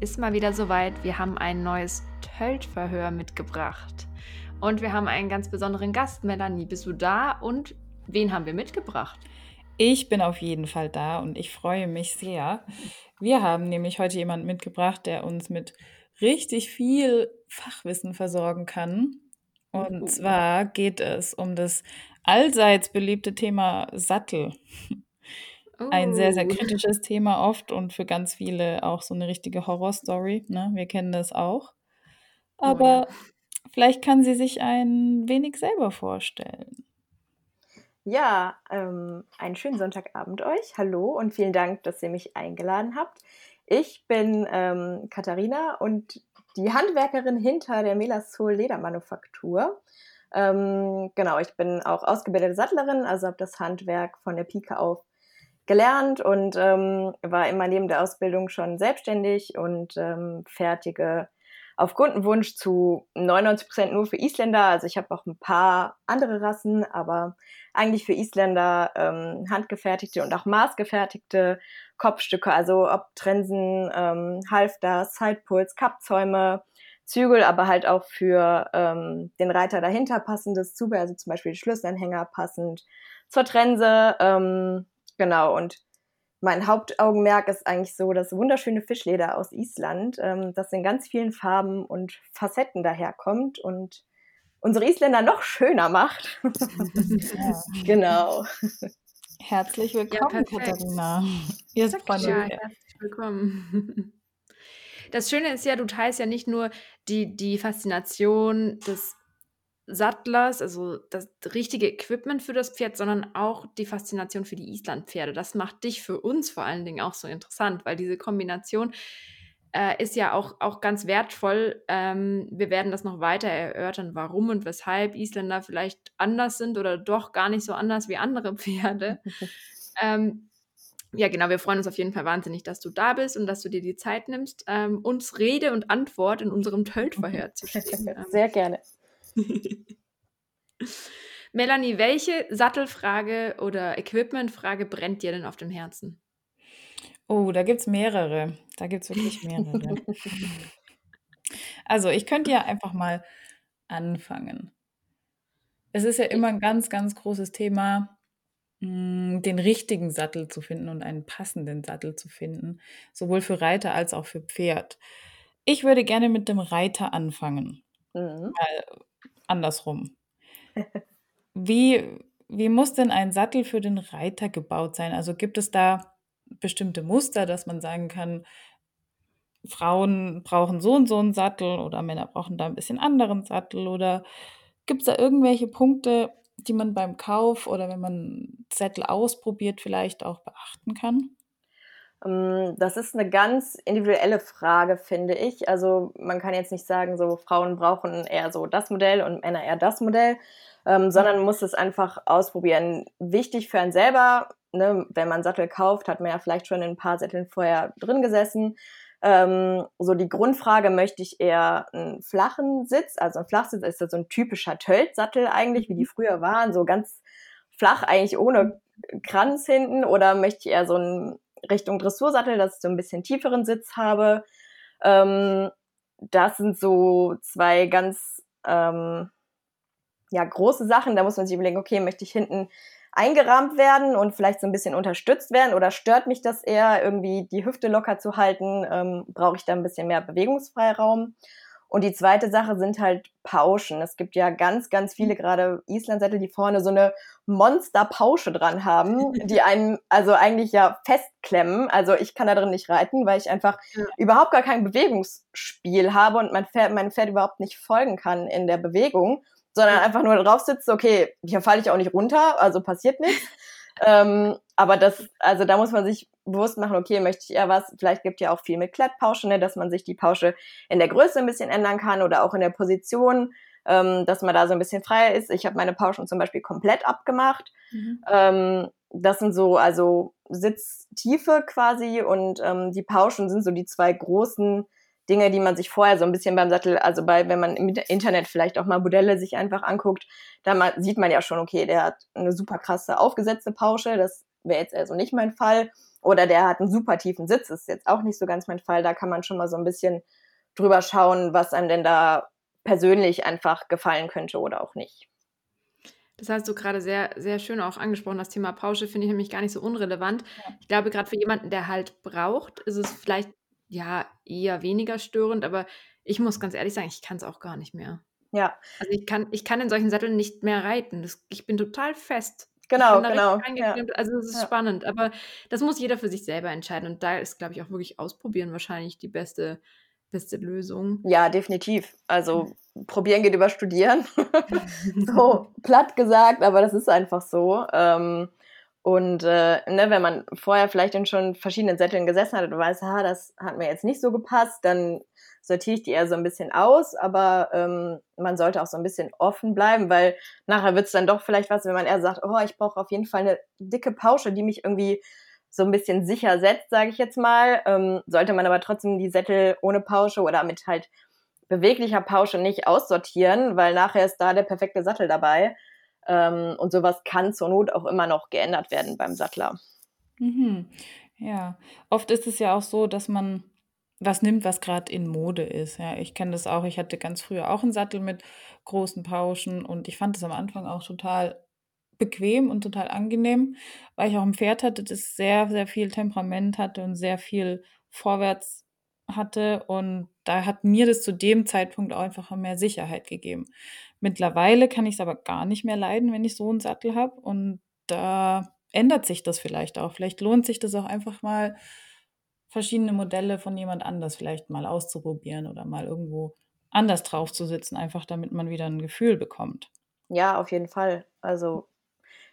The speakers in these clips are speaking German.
Ist mal wieder soweit. Wir haben ein neues Töltverhör mitgebracht. Und wir haben einen ganz besonderen Gast. Melanie, bist du da? Und wen haben wir mitgebracht? Ich bin auf jeden Fall da und ich freue mich sehr. Wir haben nämlich heute jemanden mitgebracht, der uns mit richtig viel Fachwissen versorgen kann. Und uh. zwar geht es um das allseits beliebte Thema Sattel. Ein sehr, sehr oh. kritisches Thema oft und für ganz viele auch so eine richtige Horrorstory. Ne? Wir kennen das auch. Aber oh, ja. vielleicht kann sie sich ein wenig selber vorstellen. Ja, ähm, einen schönen Sonntagabend euch. Hallo und vielen Dank, dass ihr mich eingeladen habt. Ich bin ähm, Katharina und die Handwerkerin hinter der Melasol Ledermanufaktur. Ähm, genau, ich bin auch ausgebildete Sattlerin, also habe das Handwerk von der Pike auf gelernt und ähm, war immer neben der Ausbildung schon selbstständig und ähm, fertige auf Kundenwunsch zu 99 Prozent nur für Isländer. Also ich habe auch ein paar andere Rassen, aber eigentlich für Isländer ähm, handgefertigte und auch maßgefertigte Kopfstücke, also ob Trensen, ähm, Halfter, Sidepuls, Kappzäume, Zügel, aber halt auch für ähm, den Reiter dahinter passendes Zubehör, also zum Beispiel Schlüsselanhänger passend zur Trense, ähm, Genau, und mein Hauptaugenmerk ist eigentlich so das wunderschöne Fischleder aus Island, ähm, das in ganz vielen Farben und Facetten daherkommt und unsere Isländer noch schöner macht. ja. Genau. Herzlich willkommen, ja, Katharina. Ihr seid ja, herzlich willkommen. Das Schöne ist ja, du teilst ja nicht nur die, die Faszination des Sattlers, also das richtige Equipment für das Pferd, sondern auch die Faszination für die Islandpferde. Das macht dich für uns vor allen Dingen auch so interessant, weil diese Kombination äh, ist ja auch, auch ganz wertvoll. Ähm, wir werden das noch weiter erörtern, warum und weshalb Isländer vielleicht anders sind oder doch gar nicht so anders wie andere Pferde. ähm, ja, genau, wir freuen uns auf jeden Fall wahnsinnig, dass du da bist und dass du dir die Zeit nimmst, ähm, uns Rede und Antwort in unserem Töltverhör zu stehen. Sehr gerne. Melanie, welche Sattelfrage oder Equipmentfrage brennt dir denn auf dem Herzen? Oh, da gibt es mehrere. Da gibt es wirklich mehrere. also, ich könnte ja einfach mal anfangen. Es ist ja immer ein ganz, ganz großes Thema, hm, den richtigen Sattel zu finden und einen passenden Sattel zu finden, sowohl für Reiter als auch für Pferd. Ich würde gerne mit dem Reiter anfangen. Mhm. Weil andersrum. Wie, wie muss denn ein Sattel für den Reiter gebaut sein? Also gibt es da bestimmte Muster, dass man sagen kann, Frauen brauchen so und so einen Sattel oder Männer brauchen da ein bisschen anderen Sattel oder gibt es da irgendwelche Punkte, die man beim Kauf oder wenn man Sättel ausprobiert vielleicht auch beachten kann? Ähm, das ist eine ganz individuelle Frage, finde ich. Also man kann jetzt nicht sagen, so Frauen brauchen eher so das Modell und Männer eher das Modell, ähm, sondern man muss es einfach ausprobieren. Wichtig für einen selber, ne, wenn man Sattel kauft, hat man ja vielleicht schon in ein paar Sätteln vorher drin gesessen. Ähm, so die Grundfrage, möchte ich eher einen flachen Sitz, also ein Flachsitz ist ja so ein typischer Töltsattel eigentlich, wie die mhm. früher waren, so ganz flach eigentlich ohne Kranz hinten, oder möchte ich eher so einen Richtung Dressursattel, dass ich so ein bisschen tieferen Sitz habe. Ähm, das sind so zwei ganz ähm, ja, große Sachen. Da muss man sich überlegen, okay, möchte ich hinten eingerahmt werden und vielleicht so ein bisschen unterstützt werden oder stört mich das eher, irgendwie die Hüfte locker zu halten? Ähm, Brauche ich da ein bisschen mehr Bewegungsfreiraum? Und die zweite Sache sind halt Pauschen. Es gibt ja ganz, ganz viele, gerade Islandsättel, die vorne so eine Monster-Pausche dran haben, die einen also eigentlich ja festklemmen. Also ich kann da drin nicht reiten, weil ich einfach ja. überhaupt gar kein Bewegungsspiel habe und mein Pferd, mein Pferd überhaupt nicht folgen kann in der Bewegung, sondern einfach nur drauf sitzt, okay, hier falle ich auch nicht runter, also passiert nichts. Ähm, aber das, also da muss man sich bewusst machen, okay, möchte ich eher was, vielleicht gibt ja auch viel mit Klettpauschen, ne, dass man sich die Pausche in der Größe ein bisschen ändern kann oder auch in der Position, ähm, dass man da so ein bisschen freier ist. Ich habe meine Pauschen zum Beispiel komplett abgemacht. Mhm. Ähm, das sind so, also Sitztiefe quasi und ähm, die Pauschen sind so die zwei großen Dinge, die man sich vorher so ein bisschen beim Sattel, also bei, wenn man im Internet vielleicht auch mal Modelle sich einfach anguckt, da sieht man ja schon, okay, der hat eine super krasse aufgesetzte Pausche, das wäre jetzt also nicht mein Fall. Oder der hat einen super tiefen Sitz, ist jetzt auch nicht so ganz mein Fall. Da kann man schon mal so ein bisschen drüber schauen, was einem denn da persönlich einfach gefallen könnte oder auch nicht. Das hast du gerade sehr, sehr schön auch angesprochen. Das Thema Pausche finde ich nämlich gar nicht so unrelevant. Ich glaube, gerade für jemanden, der halt braucht, ist es vielleicht ja eher weniger störend, aber ich muss ganz ehrlich sagen, ich kann es auch gar nicht mehr. Ja. Also ich kann, ich kann in solchen Satteln nicht mehr reiten. Das, ich bin total fest. Genau, genau. Ja. Also es ist ja. spannend, aber das muss jeder für sich selber entscheiden. Und da ist, glaube ich, auch wirklich ausprobieren wahrscheinlich die beste, beste Lösung. Ja, definitiv. Also probieren geht über studieren. so platt gesagt, aber das ist einfach so. Ähm, und äh, ne, wenn man vorher vielleicht in schon verschiedenen Sätteln gesessen hat und weiß, ha, das hat mir jetzt nicht so gepasst, dann sortiere ich die eher so ein bisschen aus, aber ähm, man sollte auch so ein bisschen offen bleiben, weil nachher wird es dann doch vielleicht was, wenn man eher sagt, oh, ich brauche auf jeden Fall eine dicke Pausche, die mich irgendwie so ein bisschen sicher setzt, sage ich jetzt mal. Ähm, sollte man aber trotzdem die Sättel ohne Pausche oder mit halt beweglicher Pausche nicht aussortieren, weil nachher ist da der perfekte Sattel dabei. Ähm, und sowas kann zur Not auch immer noch geändert werden beim Sattler. Mhm. Ja, oft ist es ja auch so, dass man was nimmt, was gerade in Mode ist. Ja, ich kenne das auch. Ich hatte ganz früher auch einen Sattel mit großen Pauschen und ich fand es am Anfang auch total bequem und total angenehm, weil ich auch ein Pferd hatte, das sehr, sehr viel Temperament hatte und sehr viel vorwärts hatte. Und da hat mir das zu dem Zeitpunkt auch einfach mehr Sicherheit gegeben. Mittlerweile kann ich es aber gar nicht mehr leiden, wenn ich so einen Sattel habe. Und da ändert sich das vielleicht auch. Vielleicht lohnt sich das auch einfach mal verschiedene Modelle von jemand anders vielleicht mal auszuprobieren oder mal irgendwo anders drauf zu sitzen, einfach damit man wieder ein Gefühl bekommt. Ja, auf jeden Fall. Also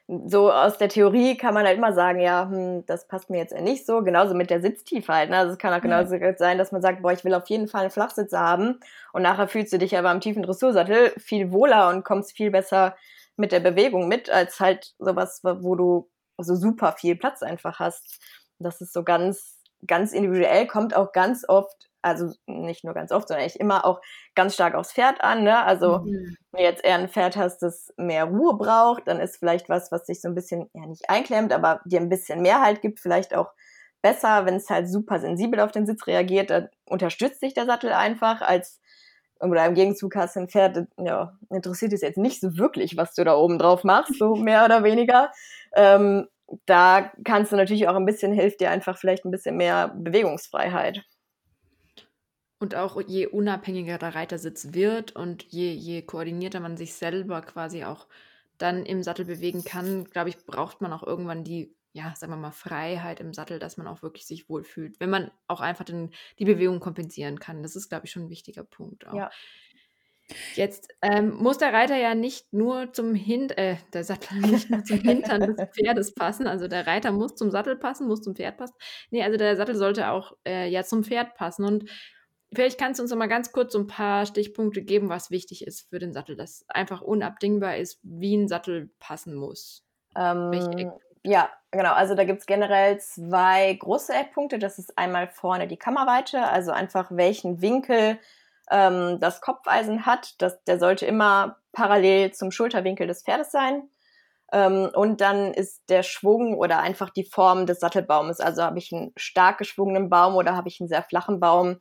so aus der Theorie kann man halt immer sagen, ja, hm, das passt mir jetzt nicht so. Genauso mit der Sitztiefe halt. Ne? Also es kann auch genauso ja. sein, dass man sagt, boah, ich will auf jeden Fall einen Flachsitzer haben und nachher fühlst du dich aber am tiefen Dressursattel viel wohler und kommst viel besser mit der Bewegung mit, als halt sowas, wo du so super viel Platz einfach hast. Das ist so ganz ganz individuell, kommt auch ganz oft, also nicht nur ganz oft, sondern eigentlich immer auch ganz stark aufs Pferd an. Ne? Also mhm. wenn du jetzt eher ein Pferd hast, das mehr Ruhe braucht, dann ist vielleicht was, was sich so ein bisschen, ja nicht einklemmt, aber dir ein bisschen mehr halt gibt, vielleicht auch besser, wenn es halt super sensibel auf den Sitz reagiert, dann unterstützt sich der Sattel einfach als oder im Gegenzug hast du ein Pferd, ja, interessiert es jetzt nicht so wirklich, was du da oben drauf machst, so mehr oder weniger. Ähm, da kannst du natürlich auch ein bisschen, hilft dir einfach vielleicht ein bisschen mehr Bewegungsfreiheit. Und auch je unabhängiger der Reitersitz wird und je, je koordinierter man sich selber quasi auch dann im Sattel bewegen kann, glaube ich, braucht man auch irgendwann die, ja, sagen wir mal, Freiheit im Sattel, dass man auch wirklich sich wohlfühlt. Wenn man auch einfach den, die Bewegung kompensieren kann. Das ist, glaube ich, schon ein wichtiger Punkt auch. Ja. Jetzt ähm, muss der Reiter ja nicht nur zum Hint äh, der Sattel nicht nur zum Hintern des Pferdes passen. Also der Reiter muss zum Sattel passen, muss zum Pferd passen. Nee, also der Sattel sollte auch äh, ja zum Pferd passen. Und vielleicht kannst du uns noch mal ganz kurz so ein paar Stichpunkte geben, was wichtig ist für den Sattel, dass einfach unabdingbar ist, wie ein Sattel passen muss. Ähm, ja, genau. Also da gibt es generell zwei große Eckpunkte. Das ist einmal vorne die Kammerweite, also einfach welchen Winkel ähm, das Kopfeisen hat. Das, der sollte immer parallel zum Schulterwinkel des Pferdes sein. Ähm, und dann ist der Schwung oder einfach die Form des Sattelbaumes. Also habe ich einen stark geschwungenen Baum oder habe ich einen sehr flachen Baum.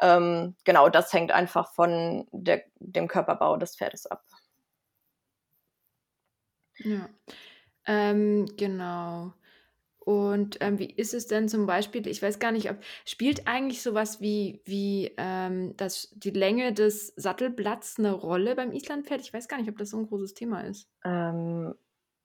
Ähm, genau, das hängt einfach von der, dem Körperbau des Pferdes ab. Ja, ähm, genau. Und ähm, wie ist es denn zum Beispiel, ich weiß gar nicht, ob spielt eigentlich sowas wie, wie ähm, das, die Länge des Sattelblatts eine Rolle beim Islandpferd? Ich weiß gar nicht, ob das so ein großes Thema ist. Ähm,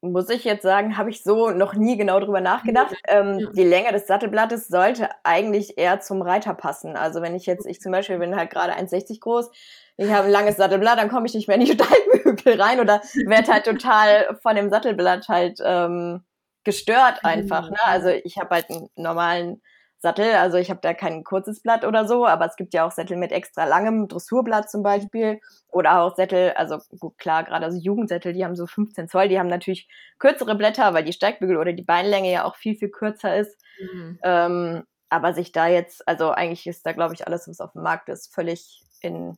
muss ich jetzt sagen, habe ich so noch nie genau drüber nachgedacht. Ähm. Die Länge des Sattelblattes sollte eigentlich eher zum Reiter passen. Also wenn ich jetzt, ich zum Beispiel bin halt gerade 1,60 groß, ich habe ein langes Sattelblatt, dann komme ich nicht mehr in die Steigbügel rein oder werde halt total von dem Sattelblatt halt ähm, gestört einfach. Ne? Also ich habe halt einen normalen Sattel, also ich habe da kein kurzes Blatt oder so, aber es gibt ja auch Sättel mit extra langem Dressurblatt zum Beispiel oder auch Sättel, also gut klar, gerade also Jugendsättel, die haben so 15 Zoll, die haben natürlich kürzere Blätter, weil die Steigbügel oder die Beinlänge ja auch viel, viel kürzer ist. Mhm. Ähm, aber sich da jetzt, also eigentlich ist da, glaube ich, alles, was auf dem Markt ist, völlig in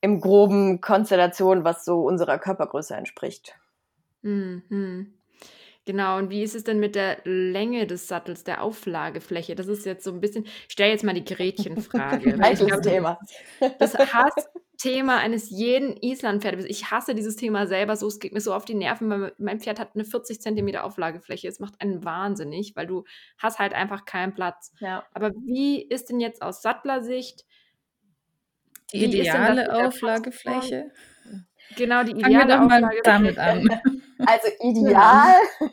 im groben Konstellation, was so unserer Körpergröße entspricht. Mhm. Genau, und wie ist es denn mit der Länge des Sattels, der Auflagefläche? Das ist jetzt so ein bisschen, ich stelle jetzt mal die Gretchenfrage. Heikles Thema. Das Hassthema eines jeden Islandpferdes. Ich hasse dieses Thema selber so, es geht mir so auf die Nerven, weil mein Pferd hat eine 40 cm Auflagefläche. Es macht einen wahnsinnig, weil du hast halt einfach keinen Platz. Ja. Aber wie ist denn jetzt aus Sattlersicht die ideale Auflagefläche? Genau, die ideale Fangen wir doch mal damit an. Also ideal.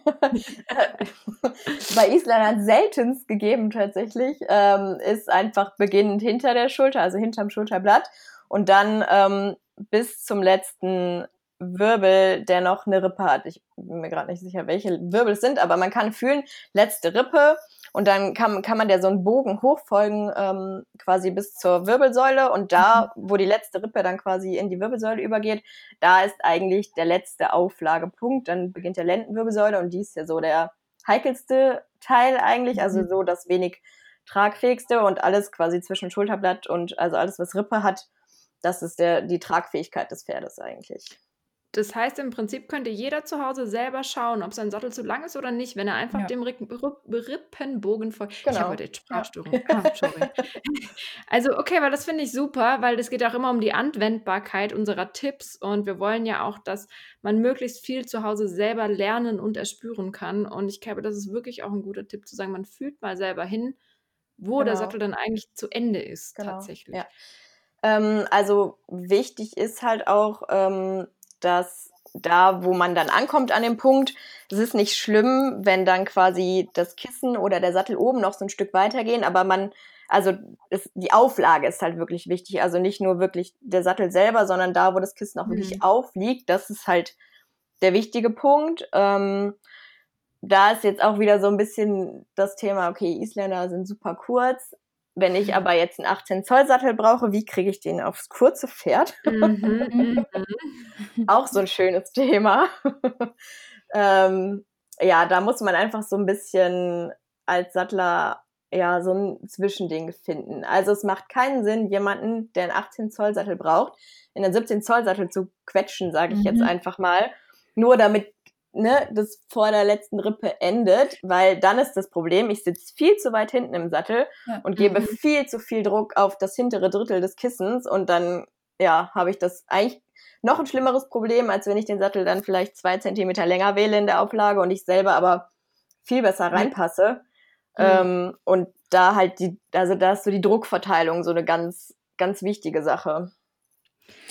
Bei Isländern seltenst gegeben tatsächlich, ähm, ist einfach beginnend hinter der Schulter, also hinterm Schulterblatt und dann ähm, bis zum letzten Wirbel, der noch eine Rippe hat. Ich bin mir gerade nicht sicher, welche Wirbel es sind, aber man kann fühlen, letzte Rippe und dann kann, kann man der so einen Bogen hochfolgen, ähm, quasi bis zur Wirbelsäule. Und da, mhm. wo die letzte Rippe dann quasi in die Wirbelsäule übergeht, da ist eigentlich der letzte Auflagepunkt. Dann beginnt der Lendenwirbelsäule und die ist ja so der heikelste Teil eigentlich, also mhm. so das wenig tragfähigste und alles quasi zwischen Schulterblatt und also alles, was Rippe hat, das ist der, die Tragfähigkeit des Pferdes eigentlich. Das heißt, im Prinzip könnte jeder zu Hause selber schauen, ob sein Sattel zu lang ist oder nicht, wenn er einfach ja. dem Rippenbogen folgt. Genau. Ich habe heute jetzt Sprachstörung. Ja. Ah, also, okay, weil das finde ich super, weil es geht auch immer um die Anwendbarkeit unserer Tipps und wir wollen ja auch, dass man möglichst viel zu Hause selber lernen und erspüren kann. Und ich glaube, das ist wirklich auch ein guter Tipp zu sagen, man fühlt mal selber hin, wo genau. der Sattel dann eigentlich zu Ende ist, genau. tatsächlich. Ja. Ähm, also wichtig ist halt auch, ähm, dass da, wo man dann ankommt an dem Punkt, es ist nicht schlimm, wenn dann quasi das Kissen oder der Sattel oben noch so ein Stück weitergehen, aber man, also es, die Auflage ist halt wirklich wichtig. Also nicht nur wirklich der Sattel selber, sondern da, wo das Kissen auch mhm. wirklich aufliegt, das ist halt der wichtige Punkt. Ähm, da ist jetzt auch wieder so ein bisschen das Thema, okay, Isländer sind super kurz, wenn ich aber jetzt einen 18 Zoll Sattel brauche, wie kriege ich den aufs kurze Pferd? Mhm, mhm. Auch so ein schönes Thema. ähm, ja, da muss man einfach so ein bisschen als Sattler ja so ein Zwischending finden. Also es macht keinen Sinn, jemanden, der einen 18 Zoll Sattel braucht, in einen 17 Zoll Sattel zu quetschen, sage ich mhm. jetzt einfach mal, nur damit ne, das vor der letzten Rippe endet, weil dann ist das Problem, ich sitze viel zu weit hinten im Sattel ja. und gebe mhm. viel zu viel Druck auf das hintere Drittel des Kissens und dann, ja, habe ich das eigentlich noch ein schlimmeres Problem, als wenn ich den Sattel dann vielleicht zwei Zentimeter länger wähle in der Auflage und ich selber aber viel besser reinpasse. Mhm. Ähm, und da halt die, also da ist so die Druckverteilung so eine ganz, ganz wichtige Sache.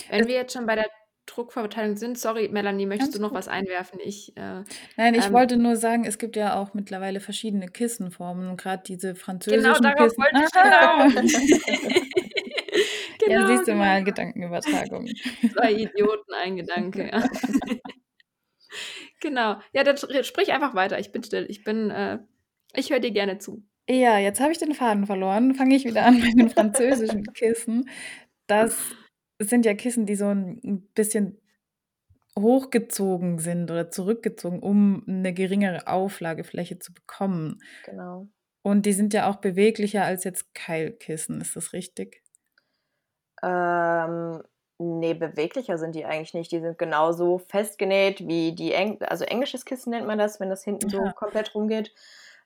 Wenn wir jetzt schon bei der Druckverteilung sind. Sorry, Melanie, möchtest Ganz du noch gut. was einwerfen? Ich, äh, Nein, ich ähm, wollte nur sagen, es gibt ja auch mittlerweile verschiedene Kissenformen, gerade diese französischen Genau, darauf Kissen. wollte ich genau. genau. Ja, siehst du mal, genau. Gedankenübertragung. Zwei Idioten, ein Gedanke. Ja. genau. Ja, dann sprich einfach weiter. Ich bin still. Ich bin, äh, ich höre dir gerne zu. Ja, jetzt habe ich den Faden verloren. Fange ich wieder an mit den französischen Kissen. Das es sind ja Kissen, die so ein bisschen hochgezogen sind oder zurückgezogen, um eine geringere Auflagefläche zu bekommen. Genau. Und die sind ja auch beweglicher als jetzt Keilkissen, ist das richtig? Ähm, ne, beweglicher sind die eigentlich nicht. Die sind genauso festgenäht wie die Eng also englisches Kissen nennt man das, wenn das hinten so komplett rumgeht.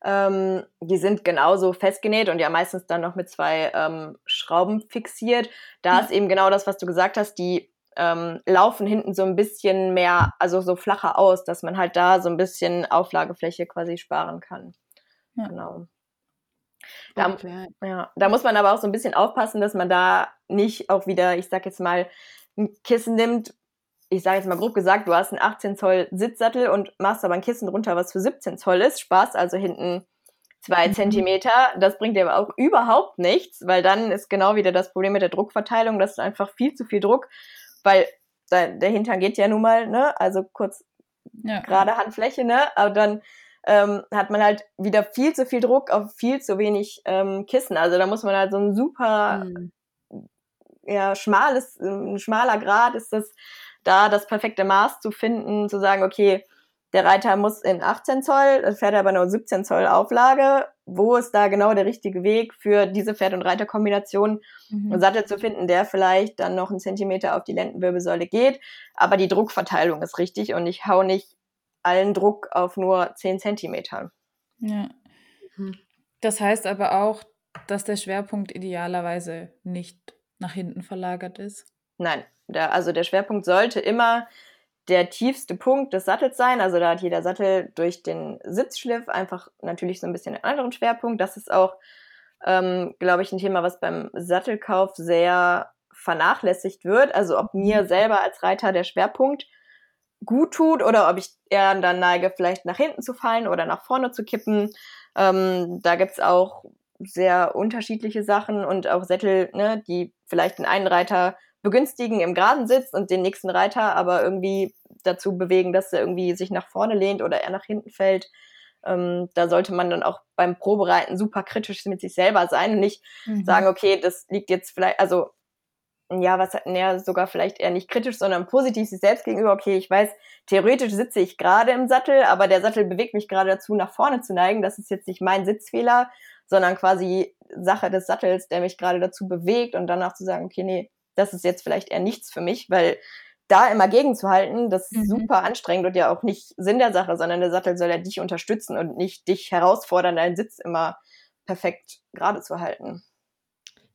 Ähm, die sind genauso festgenäht und ja meistens dann noch mit zwei ähm, Schrauben fixiert. Da ist eben genau das, was du gesagt hast, die ähm, laufen hinten so ein bisschen mehr, also so flacher aus, dass man halt da so ein bisschen Auflagefläche quasi sparen kann. Ja. Genau. Da, ja, da muss man aber auch so ein bisschen aufpassen, dass man da nicht auch wieder, ich sag jetzt mal, ein Kissen nimmt, ich sage jetzt mal grob gesagt, du hast einen 18 Zoll Sitzsattel und machst aber ein Kissen drunter, was für 17 Zoll ist, sparst also hinten zwei mhm. Zentimeter. Das bringt dir aber auch überhaupt nichts, weil dann ist genau wieder das Problem mit der Druckverteilung. Das ist einfach viel zu viel Druck, weil der Hintern geht ja nun mal, ne, also kurz ja. gerade Handfläche, ne, aber dann ähm, hat man halt wieder viel zu viel Druck auf viel zu wenig ähm, Kissen. Also da muss man halt so ein super mhm. ja, schmales, ein schmaler Grad ist das da das perfekte Maß zu finden, zu sagen, okay, der Reiter muss in 18 Zoll, das fährt aber nur 17 Zoll Auflage. Wo ist da genau der richtige Weg für diese Pferd- und Reiterkombination, mhm. einen Sattel zu finden, der vielleicht dann noch einen Zentimeter auf die Lendenwirbelsäule geht, aber die Druckverteilung ist richtig und ich hau nicht allen Druck auf nur 10 Zentimetern. Ja. Mhm. Das heißt aber auch, dass der Schwerpunkt idealerweise nicht nach hinten verlagert ist. Nein, der, also der Schwerpunkt sollte immer der tiefste Punkt des Sattels sein. Also da hat jeder Sattel durch den Sitzschliff einfach natürlich so ein bisschen einen anderen Schwerpunkt. Das ist auch, ähm, glaube ich, ein Thema, was beim Sattelkauf sehr vernachlässigt wird. Also ob mir mhm. selber als Reiter der Schwerpunkt gut tut oder ob ich eher dann neige, vielleicht nach hinten zu fallen oder nach vorne zu kippen. Ähm, da gibt's auch sehr unterschiedliche Sachen und auch Sättel, ne, die vielleicht den einen Reiter begünstigen im geraden Sitz und den nächsten Reiter aber irgendwie dazu bewegen, dass er irgendwie sich nach vorne lehnt oder er nach hinten fällt. Ähm, da sollte man dann auch beim Probereiten super kritisch mit sich selber sein und nicht mhm. sagen, okay, das liegt jetzt vielleicht, also ja, was hat ja sogar vielleicht eher nicht kritisch, sondern positiv sich selbst gegenüber, okay, ich weiß, theoretisch sitze ich gerade im Sattel, aber der Sattel bewegt mich gerade dazu, nach vorne zu neigen. Das ist jetzt nicht mein Sitzfehler, sondern quasi Sache des Sattels, der mich gerade dazu bewegt und danach zu sagen, okay, nee, das ist jetzt vielleicht eher nichts für mich, weil da immer gegenzuhalten, das ist mhm. super anstrengend und ja auch nicht Sinn der Sache, sondern der Sattel soll ja dich unterstützen und nicht dich herausfordern, deinen Sitz immer perfekt gerade zu halten.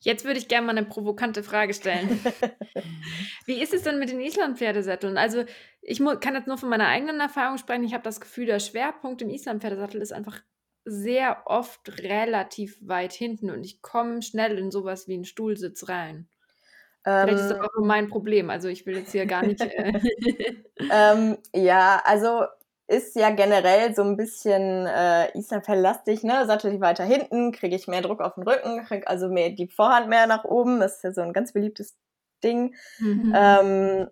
Jetzt würde ich gerne mal eine provokante Frage stellen. Wie ist es denn mit den Islandpferdesätteln? Also, ich kann jetzt nur von meiner eigenen Erfahrung sprechen. Ich habe das Gefühl, der Schwerpunkt im Islandpferdesattel ist einfach sehr oft relativ weit hinten und ich komme schnell in sowas wie einen Stuhlsitz rein. Vielleicht ist das ähm. auch nur mein Problem. Also ich will jetzt hier gar nicht. Äh ähm, ja, also ist ja generell so ein bisschen äh, Islandfell-lastig, ne? Sattel weiter hinten, kriege ich mehr Druck auf den Rücken, kriege also mehr die Vorhand mehr nach oben. Das ist ja so ein ganz beliebtes Ding. Mhm. Ähm,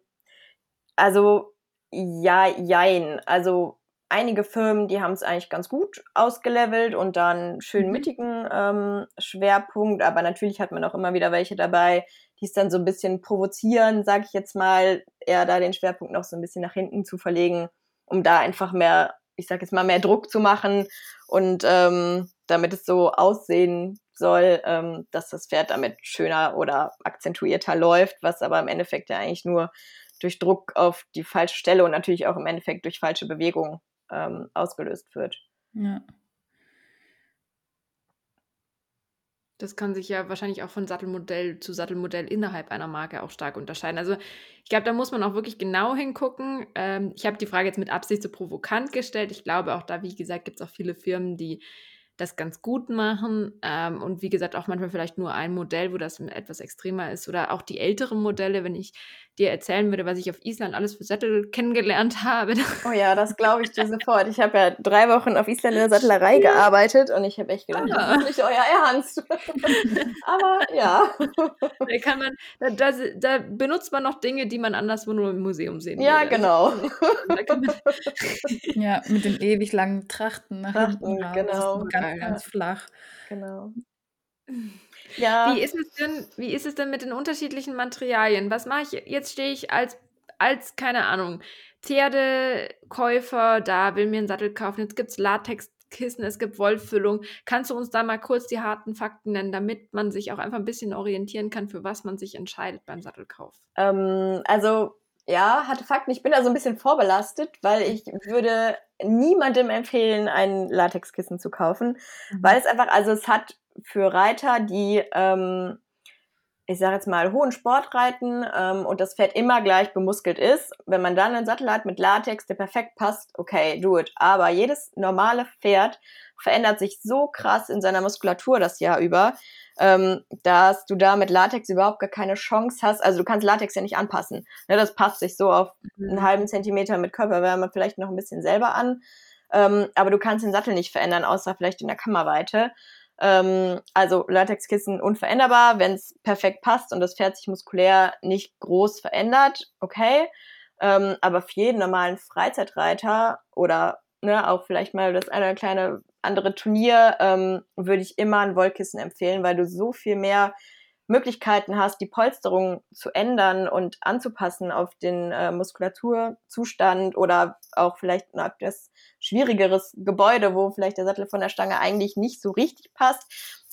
also ja, jein. Also einige Firmen, die haben es eigentlich ganz gut ausgelevelt und dann schön mhm. mittigen ähm, Schwerpunkt, aber natürlich hat man auch immer wieder welche dabei, die es dann so ein bisschen provozieren, sage ich jetzt mal, eher da den Schwerpunkt noch so ein bisschen nach hinten zu verlegen, um da einfach mehr, ich sage jetzt mal, mehr Druck zu machen und ähm, damit es so aussehen soll, ähm, dass das Pferd damit schöner oder akzentuierter läuft, was aber im Endeffekt ja eigentlich nur durch Druck auf die falsche Stelle und natürlich auch im Endeffekt durch falsche Bewegung ähm, ausgelöst wird. Ja. Das kann sich ja wahrscheinlich auch von Sattelmodell zu Sattelmodell innerhalb einer Marke auch stark unterscheiden. Also ich glaube, da muss man auch wirklich genau hingucken. Ähm, ich habe die Frage jetzt mit Absicht so provokant gestellt. Ich glaube auch da, wie gesagt, gibt es auch viele Firmen, die das ganz gut machen. Ähm, und wie gesagt, auch manchmal vielleicht nur ein Modell, wo das etwas extremer ist. Oder auch die älteren Modelle, wenn ich dir erzählen würde, was ich auf Island alles für Sättel kennengelernt habe. Oh ja, das glaube ich dir sofort. Ich habe ja drei Wochen auf Island in der Sattlerei gearbeitet und ich habe echt gedacht, ah. das ist nicht euer Ernst. Aber ja. Da, kann man, da, da, da, benutzt man noch Dinge, die man anderswo nur im Museum sehen Ja, würde. genau. ja, mit den ewig langen Trachten nach hinten. Genau. Ganz, ganz flach. Genau. Ja. Wie ist es denn, wie ist es denn mit den unterschiedlichen Materialien? Was mache ich? Jetzt stehe ich als, als, keine Ahnung, Pferdekäufer da, will mir einen Sattel kaufen. Jetzt gibt es Latexkissen, es gibt Wollfüllung. Kannst du uns da mal kurz die harten Fakten nennen, damit man sich auch einfach ein bisschen orientieren kann, für was man sich entscheidet beim Sattelkauf? Ähm, also ja, harte Fakten. Ich bin da so ein bisschen vorbelastet, weil ich würde niemandem empfehlen, ein Latexkissen zu kaufen, mhm. weil es einfach, also es hat für Reiter, die, ähm, ich sage jetzt mal, hohen Sport reiten ähm, und das Pferd immer gleich bemuskelt ist. Wenn man dann einen Sattel hat mit Latex, der perfekt passt, okay, do it. Aber jedes normale Pferd verändert sich so krass in seiner Muskulatur das Jahr über, ähm, dass du da mit Latex überhaupt gar keine Chance hast. Also du kannst Latex ja nicht anpassen. Ne, das passt sich so auf mhm. einen halben Zentimeter mit Körperwärme vielleicht noch ein bisschen selber an. Ähm, aber du kannst den Sattel nicht verändern, außer vielleicht in der Kammerweite. Ähm, also Latexkissen unveränderbar, wenn es perfekt passt und das Pferd sich muskulär nicht groß verändert, okay. Ähm, aber für jeden normalen Freizeitreiter oder ne, auch vielleicht mal das eine kleine andere Turnier, ähm, würde ich immer ein Wollkissen empfehlen, weil du so viel mehr Möglichkeiten hast, die Polsterung zu ändern und anzupassen auf den äh, Muskulaturzustand oder auch vielleicht ein etwas schwierigeres Gebäude, wo vielleicht der Sattel von der Stange eigentlich nicht so richtig passt,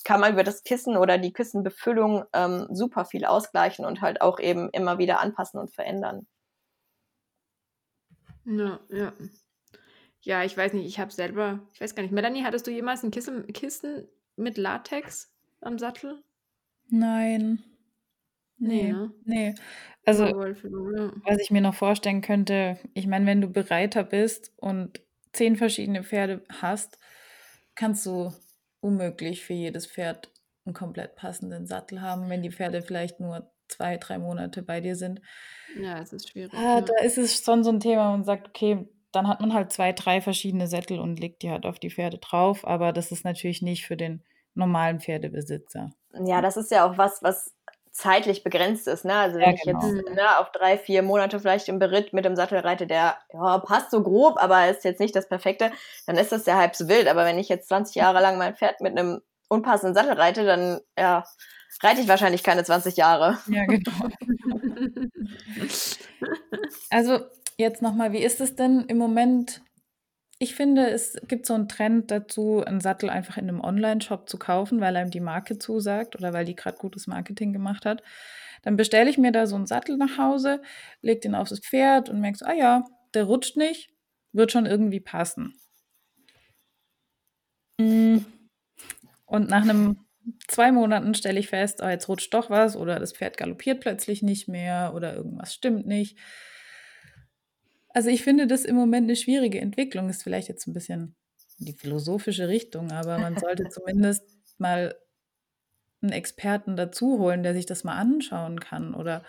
kann man über das Kissen oder die Kissenbefüllung ähm, super viel ausgleichen und halt auch eben immer wieder anpassen und verändern. Ja, ja. Ja, ich weiß nicht, ich habe selber, ich weiß gar nicht, Melanie, hattest du jemals ein Kissen, Kissen mit Latex am Sattel? Nein. Nee, Nee, ne? nee. Also, Ja, ja. was ich mir noch vorstellen könnte, ich meine, wenn du Bereiter bist und zehn verschiedene Pferde hast, kannst du unmöglich für jedes Pferd einen komplett passenden Sattel haben, wenn die Pferde vielleicht nur zwei, drei Monate bei dir sind. Ja, es ist schwierig. Ah, Ja. da ist es schon so ein Thema und sagt, okay, dann hat man halt zwei, drei verschiedene Sättel und legt die halt auf die Pferde drauf, aber das ist natürlich nicht für den normalen Pferdebesitzer. Ja, das ist ja auch was, was zeitlich begrenzt ist. Ne? Also wenn Ja, ich genau. jetzt ne, auf drei, vier Monate vielleicht im Beritt mit dem Sattel reite, der ja, passt so grob, aber ist jetzt nicht das Perfekte, dann ist das ja halb so wild. Aber wenn ich jetzt 20 Jahre lang mein Pferd mit einem unpassenden Sattel reite, dann ja, reite ich wahrscheinlich keine 20 Jahre. Ja, genau. Also jetzt nochmal, wie ist es denn im Moment? Ich finde, es gibt so einen Trend dazu, einen Sattel einfach in einem Online-Shop zu kaufen, weil einem die Marke zusagt oder weil die gerade gutes Marketing gemacht hat. Dann bestelle ich mir da so einen Sattel nach Hause, lege den aufs Pferd und merke ah ja, der rutscht nicht, wird schon irgendwie passen. Mm. Und nach einem zwei Monaten stelle ich fest, oh, jetzt rutscht doch was oder das Pferd galoppiert plötzlich nicht mehr oder irgendwas stimmt nicht. Also ich finde das im Moment eine schwierige Entwicklung. Ist vielleicht jetzt ein bisschen die philosophische Richtung, aber man sollte zumindest mal einen Experten dazu holen, der sich das mal anschauen kann oder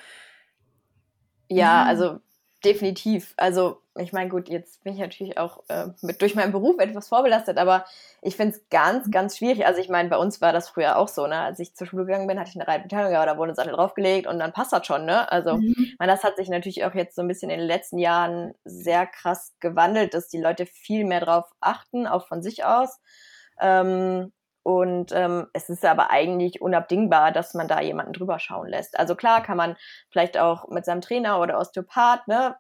Ja, Ja. also definitiv. Also ich meine, gut, jetzt bin ich natürlich auch äh, mit durch meinen Beruf etwas vorbelastet, aber ich finde es ganz, ganz schwierig. Also ich meine, bei uns war das früher auch so, ne? Als ich zur Schule gegangen bin, hatte ich eine Reitbeteiligung, ja, da wurde ein Sattel draufgelegt und dann passt das schon, ne? Also Mhm. ich meine, das hat sich natürlich auch jetzt so ein bisschen in den letzten Jahren sehr krass gewandelt, dass die Leute viel mehr drauf achten, auch von sich aus. Ähm, und ähm, es ist aber eigentlich unabdingbar, dass man da jemanden drüber schauen lässt. Also klar kann man vielleicht auch mit seinem Trainer oder Osteopath, ne,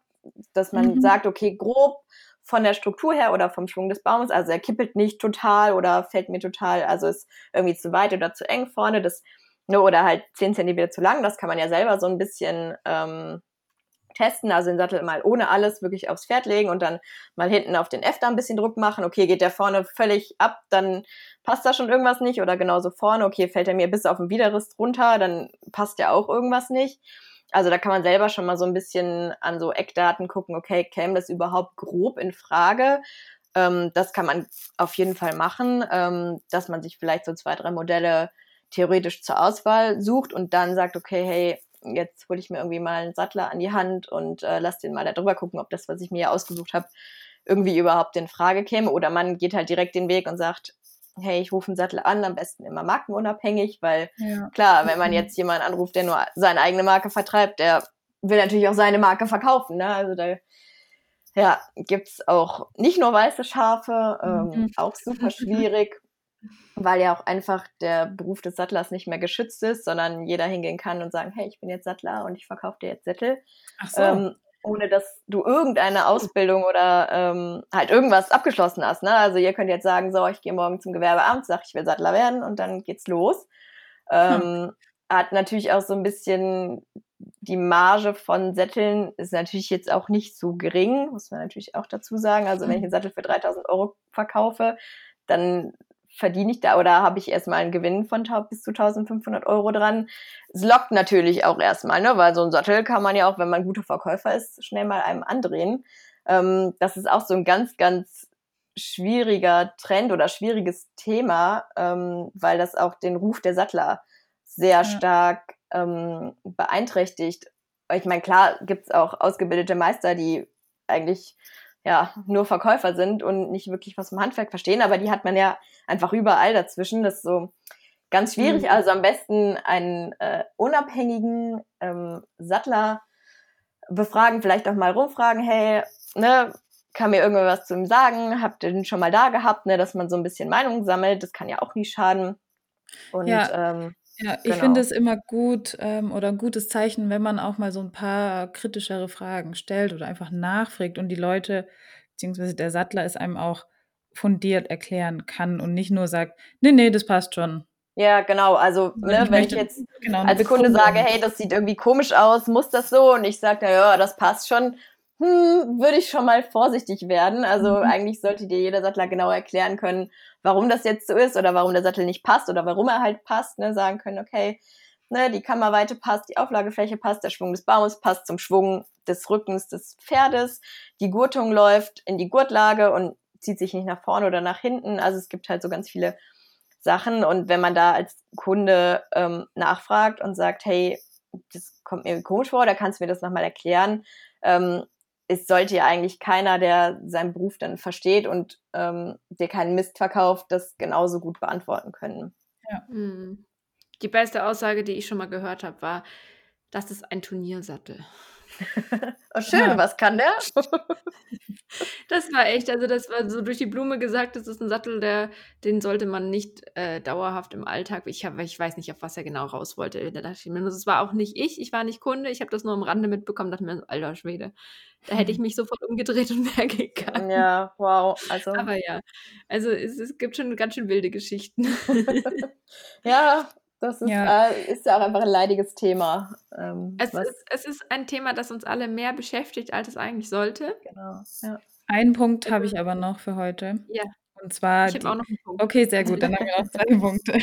dass man Mhm. sagt, okay, grob von der Struktur her oder vom Schwung des Baumes, also er kippelt nicht total oder fällt mir total, also ist irgendwie zu weit oder zu eng vorne, das, ne, oder halt 10 Zentimeter zu lang, das kann man ja selber so ein bisschen ähm, testen, also den Sattel mal ohne alles wirklich aufs Pferd legen und dann mal hinten auf den F da ein bisschen Druck machen. Okay, geht der vorne völlig ab, dann passt da schon irgendwas nicht oder genauso vorne, okay, fällt er mir bis auf den Widerriss runter, dann passt ja auch irgendwas nicht. Also da kann man selber schon mal so ein bisschen an so Eckdaten gucken, okay, käme das überhaupt grob in Frage? Ähm, das kann man auf jeden Fall machen, ähm, dass man sich vielleicht so zwei, drei Modelle theoretisch zur Auswahl sucht und dann sagt, okay, hey, jetzt hole ich mir irgendwie mal einen Sattler an die Hand und äh, lass den mal da drüber gucken, ob das, was ich mir ja ausgesucht habe, irgendwie überhaupt in Frage käme. Oder man geht halt direkt den Weg und sagt, hey, ich rufe einen Sattler an, am besten immer markenunabhängig, weil Ja. klar, wenn man jetzt jemanden anruft, der nur seine eigene Marke vertreibt, der will natürlich auch seine Marke verkaufen. Ne? Also da ja, gibt's auch nicht nur weiße Schafe, ähm, Mhm. auch super schwierig, weil ja auch einfach der Beruf des Sattlers nicht mehr geschützt ist, sondern jeder hingehen kann und sagen, hey, ich bin jetzt Sattler und ich verkaufe dir jetzt Sättel, Ach so. ähm, ohne dass du irgendeine Ausbildung oder ähm, halt irgendwas abgeschlossen hast. Ne? Also ihr könnt jetzt sagen, so, ich gehe morgen zum Gewerbeamt, sag, ich will Sattler werden und dann geht's los. Ähm, Hat natürlich auch so ein bisschen die Marge von Sätteln ist natürlich jetzt auch nicht so gering, muss man natürlich auch dazu sagen. Also wenn ich Mhm. einen Sattel für 3000 Euro verkaufe, dann verdiene ich da oder habe ich erstmal einen Gewinn von bis zu 1500 Euro dran. Es lockt natürlich auch erstmal, ne? weil so ein Sattel kann man ja auch, wenn man ein guter Verkäufer ist, schnell mal einem andrehen. Ähm, das ist auch so ein ganz, ganz schwieriger Trend oder schwieriges Thema, ähm, weil das auch den Ruf der Sattler sehr Ja. stark ähm, beeinträchtigt. Ich meine, klar gibt's auch ausgebildete Meister, die eigentlich ja nur Verkäufer sind und nicht wirklich was vom Handwerk verstehen, aber die hat man ja einfach überall dazwischen. Das ist so ganz schwierig. Mhm. Also am besten einen äh, unabhängigen ähm, Sattler befragen, vielleicht auch mal rumfragen, hey, ne, kann mir irgendwas zu ihm sagen, habt ihr den schon mal da gehabt, ne, dass man so ein bisschen Meinung sammelt, das kann ja auch nie schaden. Und ja. ähm, ja, ich genau. finde es immer gut ähm, oder ein gutes Zeichen, wenn man auch mal so ein paar kritischere Fragen stellt oder einfach nachfragt und die Leute, beziehungsweise der Sattler es einem auch fundiert erklären kann und nicht nur sagt, nee, nee, das passt schon. Ja, genau. Also, ne, ich wenn ich jetzt genau, als Kunde sage, hey, das sieht irgendwie komisch aus, muss das so? Und ich sage, na ja, das passt schon, hm, würde ich schon mal vorsichtig werden. Also mhm. eigentlich sollte dir jeder Sattler genau erklären können, warum das jetzt so ist oder warum der Sattel nicht passt oder warum er halt passt. Ne? Sagen können, okay, ne, die Kammerweite passt, die Auflagefläche passt, der Schwung des Baumes passt zum Schwung des Rückens des Pferdes, die Gurtung läuft in die Gurtlage und zieht sich nicht nach vorne oder nach hinten. Also es gibt halt so ganz viele Sachen und wenn man da als Kunde ähm, nachfragt und sagt, hey, das kommt mir komisch vor, da kannst du mir das nochmal erklären, ähm, es sollte ja eigentlich keiner, der seinen Beruf dann versteht und ähm, der keinen Mist verkauft, das genauso gut beantworten können. Ja. Hm. Die beste Aussage, die ich schon mal gehört habe, war, das ist ein Turniersattel. oh, schön, ja. was kann der? das war echt, also das war so durch die Blume gesagt, das ist ein Sattel, der, den sollte man nicht äh, dauerhaft im Alltag, ich, hab, ich weiß nicht, auf was er genau raus wollte. Da dachte ich mir, das war auch nicht ich, ich war nicht Kunde, ich habe das nur am Rande mitbekommen, dachte mir, alter Schwede, da hätte ich mich sofort umgedreht und wäre gegangen. Ja, wow. Also. Aber ja, also es, es gibt schon ganz schön wilde Geschichten. ja, das ist ja. Äh, ist ja auch einfach ein leidiges Thema. Ähm, es, ist, es ist ein Thema, das uns alle mehr beschäftigt, als es eigentlich sollte. Genau. Ja. Einen Punkt habe ich aber noch für heute. Ja. Und zwar. Ich habe auch noch einen Punkt. Okay, sehr gut. Dann haben wir noch zwei Punkte.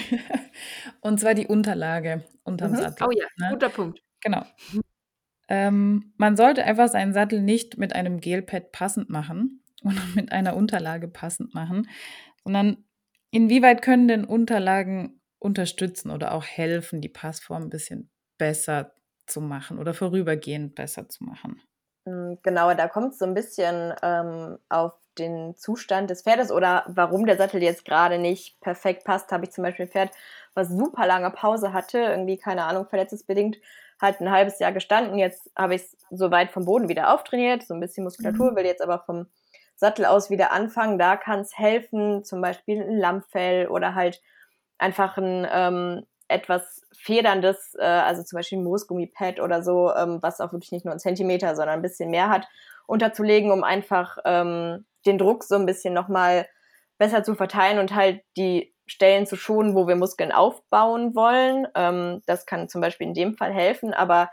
Und zwar die Unterlage unterm mhm. Sattel. Oh ja, ne? guter Punkt. Genau. Ähm, man sollte einfach seinen Sattel nicht mit einem Gelpad passend machen oder mit einer Unterlage passend machen, sondern inwieweit können denn Unterlagen unterstützen oder auch helfen, die Passform ein bisschen besser zu machen oder vorübergehend besser zu machen. Hm, genau, da kommt es so ein bisschen ähm, auf den Zustand des Pferdes oder warum der Sattel jetzt gerade nicht perfekt passt. Habe ich zum Beispiel ein Pferd, was super lange Pause hatte, irgendwie, keine Ahnung, verletzungsbedingt, halt ein halbes Jahr gestanden. Jetzt habe ich es so weit vom Boden wieder auftrainiert, so ein bisschen Muskulatur, mhm. will jetzt aber vom Sattel aus wieder anfangen. Da kann es helfen, zum Beispiel ein Lammfell oder halt einfach ein ähm, etwas federndes, äh, also zum Beispiel ein Moosgummipad oder so, ähm, was auch wirklich nicht nur einen Zentimeter, sondern ein bisschen mehr hat, unterzulegen, um einfach ähm, den Druck so ein bisschen nochmal besser zu verteilen und halt die Stellen zu schonen, wo wir Muskeln aufbauen wollen. Ähm, das kann zum Beispiel in dem Fall helfen, aber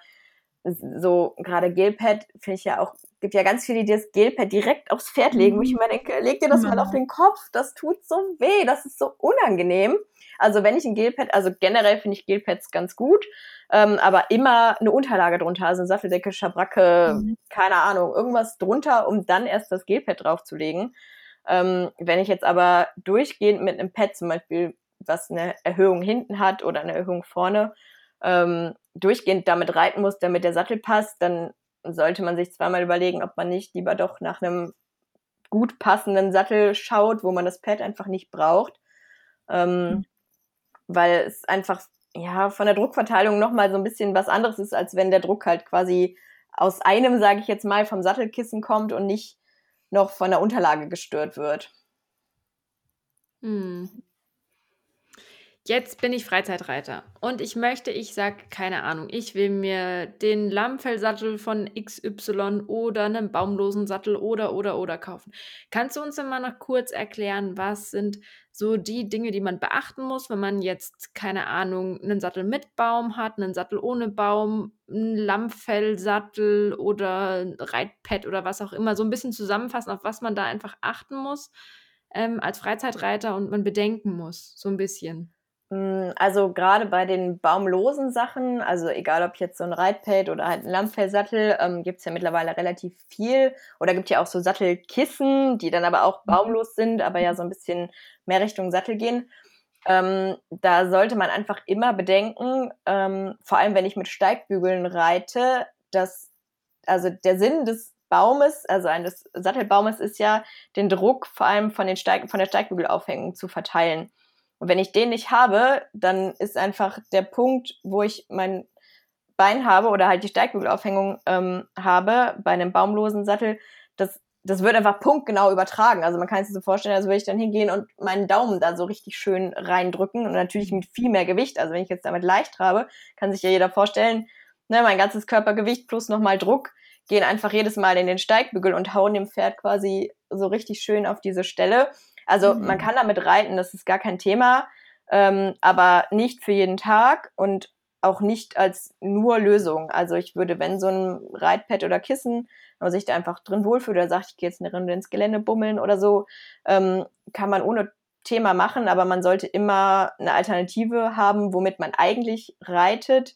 so gerade Gelpad finde ich ja auch, gibt ja ganz viele, die das Gelpad direkt aufs Pferd legen, wo ich mhm. mir denke, leg dir das mal auf den Kopf, das tut so weh, das ist so unangenehm. Also wenn ich ein Gelpad, also generell finde ich Gelpads ganz gut, ähm, aber immer eine Unterlage drunter, also eine Satteldecke, Schabracke, mhm. keine Ahnung, irgendwas drunter, um dann erst das Gelpad draufzulegen. Ähm, wenn ich jetzt aber durchgehend mit einem Pad zum Beispiel, was eine Erhöhung hinten hat oder eine Erhöhung vorne, ähm, durchgehend damit reiten muss, damit der Sattel passt, dann sollte man sich zweimal überlegen, ob man nicht lieber doch nach einem gut passenden Sattel schaut, wo man das Pad einfach nicht braucht. Ähm, mhm weil es einfach ja von der Druckverteilung nochmal so ein bisschen was anderes ist, als wenn der Druck halt quasi aus einem, sage ich jetzt mal, vom Sattelkissen kommt und nicht noch von der Unterlage gestört wird. Hm. Jetzt bin ich Freizeitreiter und ich möchte, ich sag keine Ahnung, ich will mir den Lammfellsattel von XY oder einen baumlosen Sattel oder oder oder kaufen. Kannst du uns mal noch kurz erklären, was sind so die Dinge, die man beachten muss, wenn man jetzt keine Ahnung, einen Sattel mit Baum hat, einen Sattel ohne Baum, einen Lammfellsattel oder ein Reitpad oder was auch immer, so ein bisschen zusammenfassen, auf was man da einfach achten muss ähm, als Freizeitreiter und man bedenken muss, so ein bisschen. Hm, also gerade bei den baumlosen Sachen, also egal ob jetzt so ein Reitpad oder halt ein Lammfellsattel, ähm, gibt es ja mittlerweile relativ viel. Oder gibt ja auch so Sattelkissen, die dann aber auch mhm. baumlos sind, aber ja so ein bisschen mehr Richtung Sattel gehen. Ähm, da sollte man einfach immer bedenken, ähm, vor allem wenn ich mit Steigbügeln reite, dass also der Sinn des Baumes, also eines Sattelbaumes ist ja, den Druck vor allem von, den Steig von der Steigbügelaufhängung zu verteilen. Und wenn ich den nicht habe, dann ist einfach der Punkt, wo ich mein Bein habe oder halt die Steigbügelaufhängung ähm, habe bei einem baumlosen Sattel, dass das wird einfach punktgenau übertragen. Also man kann sich so vorstellen, als würde ich dann hingehen und meinen Daumen da so richtig schön reindrücken und natürlich mit viel mehr Gewicht. Also wenn ich jetzt damit leicht habe, kann sich ja jeder vorstellen, ne, mein ganzes Körpergewicht plus nochmal Druck gehen einfach jedes Mal in den Steigbügel und hauen dem Pferd quasi so richtig schön auf diese Stelle. Also mhm. man kann damit reiten, das ist gar kein Thema, ähm, aber nicht für jeden Tag und auch nicht als nur Lösung. Also ich würde, wenn so ein Reitpad oder Kissen man sich da einfach drin wohlfühlt oder sagt, ich gehe jetzt eine Runde ins Gelände bummeln oder so, ähm, kann man ohne Thema machen, aber man sollte immer eine Alternative haben, womit man eigentlich reitet,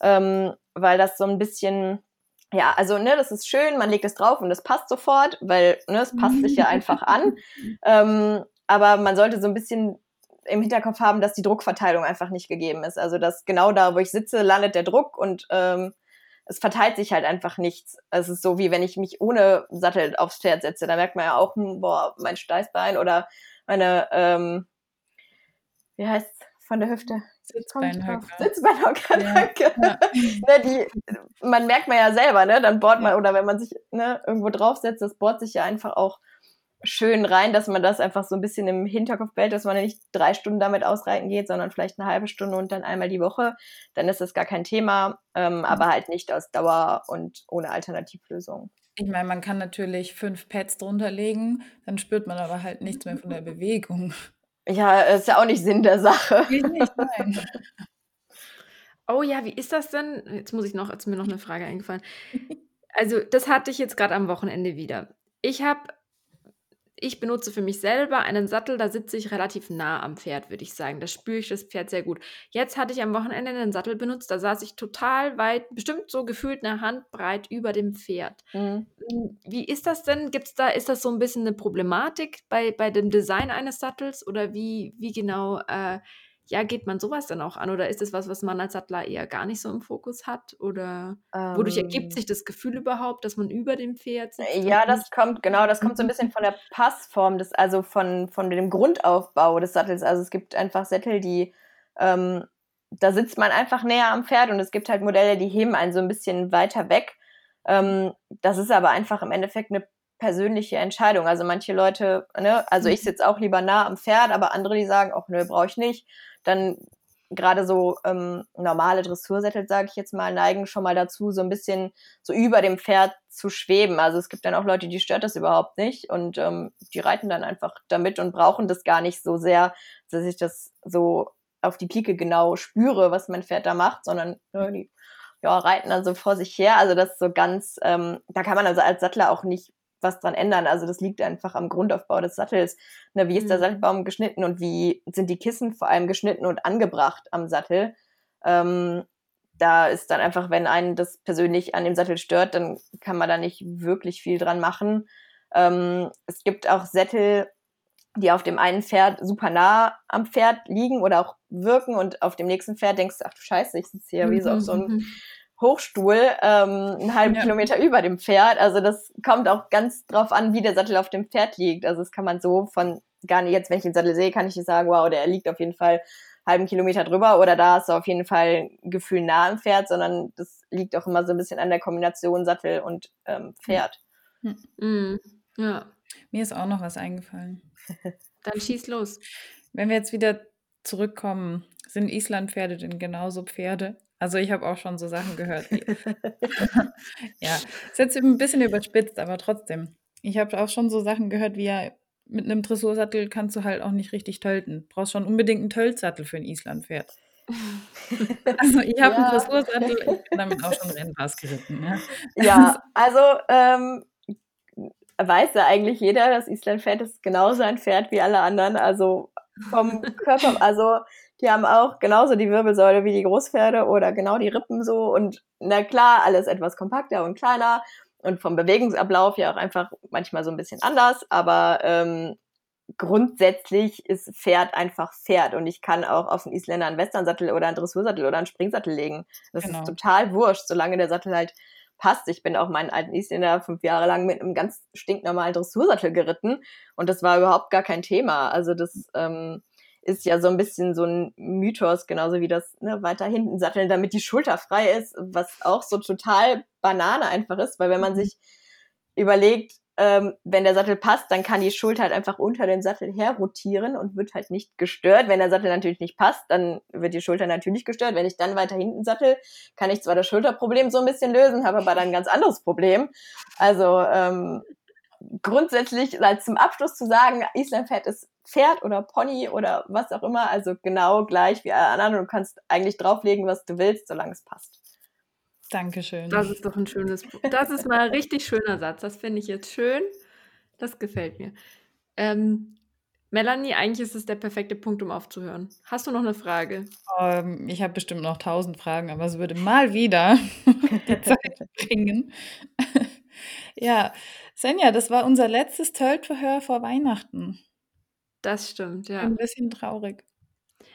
ähm, weil das so ein bisschen, ja, also ne, das ist schön, man legt es drauf und es passt sofort, weil ne, es passt sich ja einfach an. Ähm, aber man sollte so ein bisschen im Hinterkopf haben, dass die Druckverteilung einfach nicht gegeben ist. Also dass genau da, wo ich sitze, landet der Druck und ähm, es verteilt sich halt einfach nichts. Es ist so, wie wenn ich mich ohne Sattel aufs Pferd setze. Da merkt man ja auch, hm, boah, mein Steißbein oder meine, ähm, wie heißt von der Hüfte? Sitzbeinhocker. Sitzbeinhocker, ja. danke. Ja. ne, die, man merkt man ja selber, ne? Dann bohrt man, oder wenn man sich ne, irgendwo draufsetzt, das bohrt sich ja einfach auch schön rein, dass man das einfach so ein bisschen im Hinterkopf behält, dass man ja nicht drei Stunden damit ausreiten geht, sondern vielleicht eine halbe Stunde und dann einmal die Woche, dann ist das gar kein Thema, ähm, mhm. aber halt nicht aus Dauer und ohne Alternativlösung. Ich meine, man kann natürlich fünf Pads drunter legen, dann spürt man aber halt nichts mehr von der Bewegung. Ja, ist ja auch nicht Sinn der Sache. Nicht. Oh ja, wie ist das denn? Jetzt muss ich noch, jetzt ist mir noch eine Frage eingefallen. Also, das hatte ich jetzt gerade am Wochenende wieder. Ich habe ich benutze für mich selber einen Sattel, da sitze ich relativ nah am Pferd, würde ich sagen. Da spüre ich das Pferd sehr gut. Jetzt hatte ich am Wochenende einen Sattel benutzt, da saß ich total weit, bestimmt so gefühlt eine Handbreit über dem Pferd. Mhm. Hm, wie ist das denn? Gibt's da, ist das so ein bisschen eine Problematik bei, bei dem Design eines Sattels oder wie, wie genau äh, ja, geht man sowas dann auch an oder ist es was, was man als Sattler eher gar nicht so im Fokus hat? Oder wodurch ergibt ähm. sich das Gefühl überhaupt, dass man über dem Pferd sitzt? Ja, das kommt, genau, das kommt so ein bisschen von der Passform, des, also von, von dem Grundaufbau des Sattels. Also es gibt einfach Sättel, die, ähm, da sitzt man einfach näher am Pferd und es gibt halt Modelle, die heben einen so ein bisschen weiter weg. Ähm, das ist aber einfach im Endeffekt eine persönliche Entscheidung. Also manche Leute, ne, also ich mhm. sitze auch lieber nah am Pferd, aber andere, die sagen, ach nö, brauche ich nicht dann gerade so ähm, normale Dressursättel, sage ich jetzt mal, neigen schon mal dazu, so ein bisschen so über dem Pferd zu schweben. Also es gibt dann auch Leute, die stört das überhaupt nicht und ähm, die reiten dann einfach damit und brauchen das gar nicht so sehr, dass ich das so auf die Pike genau spüre, was mein Pferd da macht, sondern ne, die ja, reiten dann so vor sich her. Also das ist so ganz, ähm, da kann man also als Sattler auch nicht was dran ändern. Also das liegt einfach am Grundaufbau des Sattels. Ne, wie ist der mhm. Sattelbaum geschnitten und wie sind die Kissen vor allem geschnitten und angebracht am Sattel? Ähm, da ist dann einfach, wenn einen das persönlich an dem Sattel stört, dann kann man da nicht wirklich viel dran machen. Ähm, es gibt auch Sättel, die auf dem einen Pferd super nah am Pferd liegen oder auch wirken und auf dem nächsten Pferd denkst du, ach du Scheiße, ich sitze hier wie so auf so einem mhm. Hochstuhl ähm, einen halben ja. Kilometer über dem Pferd. Also das kommt auch ganz drauf an, wie der Sattel auf dem Pferd liegt. Also das kann man so von gar nicht, jetzt wenn ich den Sattel sehe, kann ich nicht sagen, wow, der liegt auf jeden Fall halben Kilometer drüber oder da ist er auf jeden Fall ein Gefühl nah am Pferd, sondern das liegt auch immer so ein bisschen an der Kombination Sattel und ähm, Pferd. Hm. Mhm. Ja. Mir ist auch noch was eingefallen. Dann schieß los. Wenn wir jetzt wieder zurückkommen, sind Islandpferde denn genauso Pferde? Also ich habe auch schon so Sachen gehört. Wie ja, ist jetzt ein bisschen überspitzt, aber trotzdem. Ich habe auch schon so Sachen gehört, wie ja, mit einem Dressursattel kannst du halt auch nicht richtig tölten. Du brauchst schon unbedingt einen Töltsattel für ein Islandpferd. also ich habe ja. einen Dressursattel, ich bin damit auch schon Rennpass geritten. Ja, ja also ähm, weiß ja eigentlich jeder, das Islandpferd ist genauso ein Pferd wie alle anderen. Also vom Körper, also die haben auch genauso die Wirbelsäule wie die Großpferde oder genau die Rippen so. Und na klar, alles etwas kompakter und kleiner und vom Bewegungsablauf ja auch einfach manchmal so ein bisschen anders. Aber ähm, grundsätzlich ist Pferd einfach Pferd und ich kann auch auf einen Isländer einen Westernsattel oder einen Dressursattel oder einen Springsattel legen. Das genau. ist total wurscht, solange der Sattel halt passt. Ich bin auch meinen alten Isländer fünf Jahre lang mit einem ganz stinknormalen Dressursattel geritten und das war überhaupt gar kein Thema. Also das ähm, ist ja so ein bisschen so ein Mythos, genauso wie das ne, weiter hinten satteln, damit die Schulter frei ist, was auch so total Banane einfach ist, weil wenn man mhm. sich überlegt, ähm, wenn der Sattel passt, dann kann die Schulter halt einfach unter dem Sattel her rotieren und wird halt nicht gestört. Wenn der Sattel natürlich nicht passt, dann wird die Schulter natürlich gestört. Wenn ich dann weiter hinten sattel, kann ich zwar das Schulterproblem so ein bisschen lösen, habe aber dann ein ganz anderes Problem. Also ähm, grundsätzlich als zum Abschluss zu sagen, Island Pferd ist Pferd oder Pony oder was auch immer, also genau gleich wie alle anderen. Du kannst eigentlich drauflegen, was du willst, solange es passt. Dankeschön. Das ist doch ein schönes, das ist mal ein richtig schöner Satz. Das finde ich jetzt schön. Das gefällt mir. Ähm, Melanie, eigentlich ist es der perfekte Punkt, um aufzuhören. Hast du noch eine Frage? Ähm, ich habe bestimmt noch tausend Fragen, aber es würde mal wieder die Zeit bringen. Ja, Senja, das war unser letztes Tölt-Verhör vor Weihnachten. Das stimmt, ja. Ein bisschen traurig.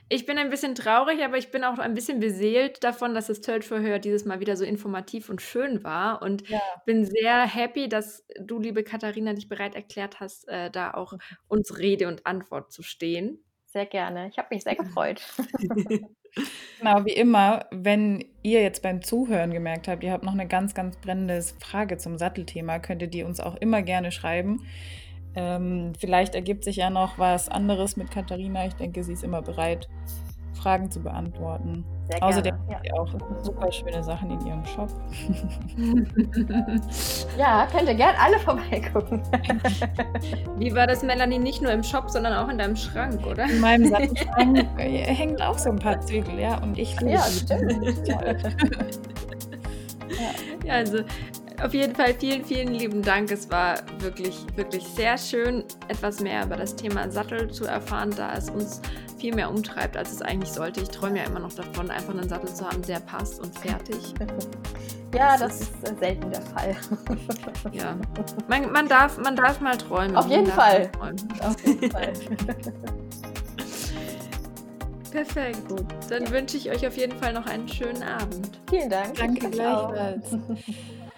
Ich bin ein bisschen traurig, aber ich bin auch ein bisschen beseelt davon, dass das Tölt-Verhör dieses Mal wieder so informativ und schön war und Ja. bin sehr happy, dass du, liebe Katharina, dich bereit erklärt hast, äh, da auch uns Rede und Antwort zu stehen. Sehr gerne. Ich habe mich sehr gefreut. Genau, wie immer, wenn ihr jetzt beim Zuhören gemerkt habt, ihr habt noch eine ganz, ganz brennende Frage zum Sattelthema, könnt ihr die uns auch immer gerne schreiben. Ähm, vielleicht ergibt sich ja noch was anderes mit Katharina. Ich denke, sie ist immer bereit, Fragen zu beantworten. Sehr gerne. Außerdem ja. hat sie auch super schöne Sachen in ihrem Shop. ja, könnt ihr gerne alle vorbeigucken. Wie war das, Melanie, nicht nur im Shop, sondern auch in deinem Schrank, oder? In meinem Sattelschrank äh, hängt auch so ein paar Zügel, ja, und ich liebe Ja, stimmt. Ja, also auf jeden Fall vielen, vielen lieben Dank. Es war wirklich, wirklich sehr schön, etwas mehr über das Thema Sattel zu erfahren, da es uns viel mehr umtreibt, als es eigentlich sollte. Ich träume ja immer noch davon, einfach einen Sattel zu haben, der passt und fertig. Ja, das ist äh, selten der Fall. Ja, man, man, darf, man darf mal träumen. Auf jeden Fall. Auf jeden Fall. Perfekt. Gut. Dann wünsche ich euch auf jeden Fall noch einen schönen Abend. Vielen Dank. Danke gleichfalls.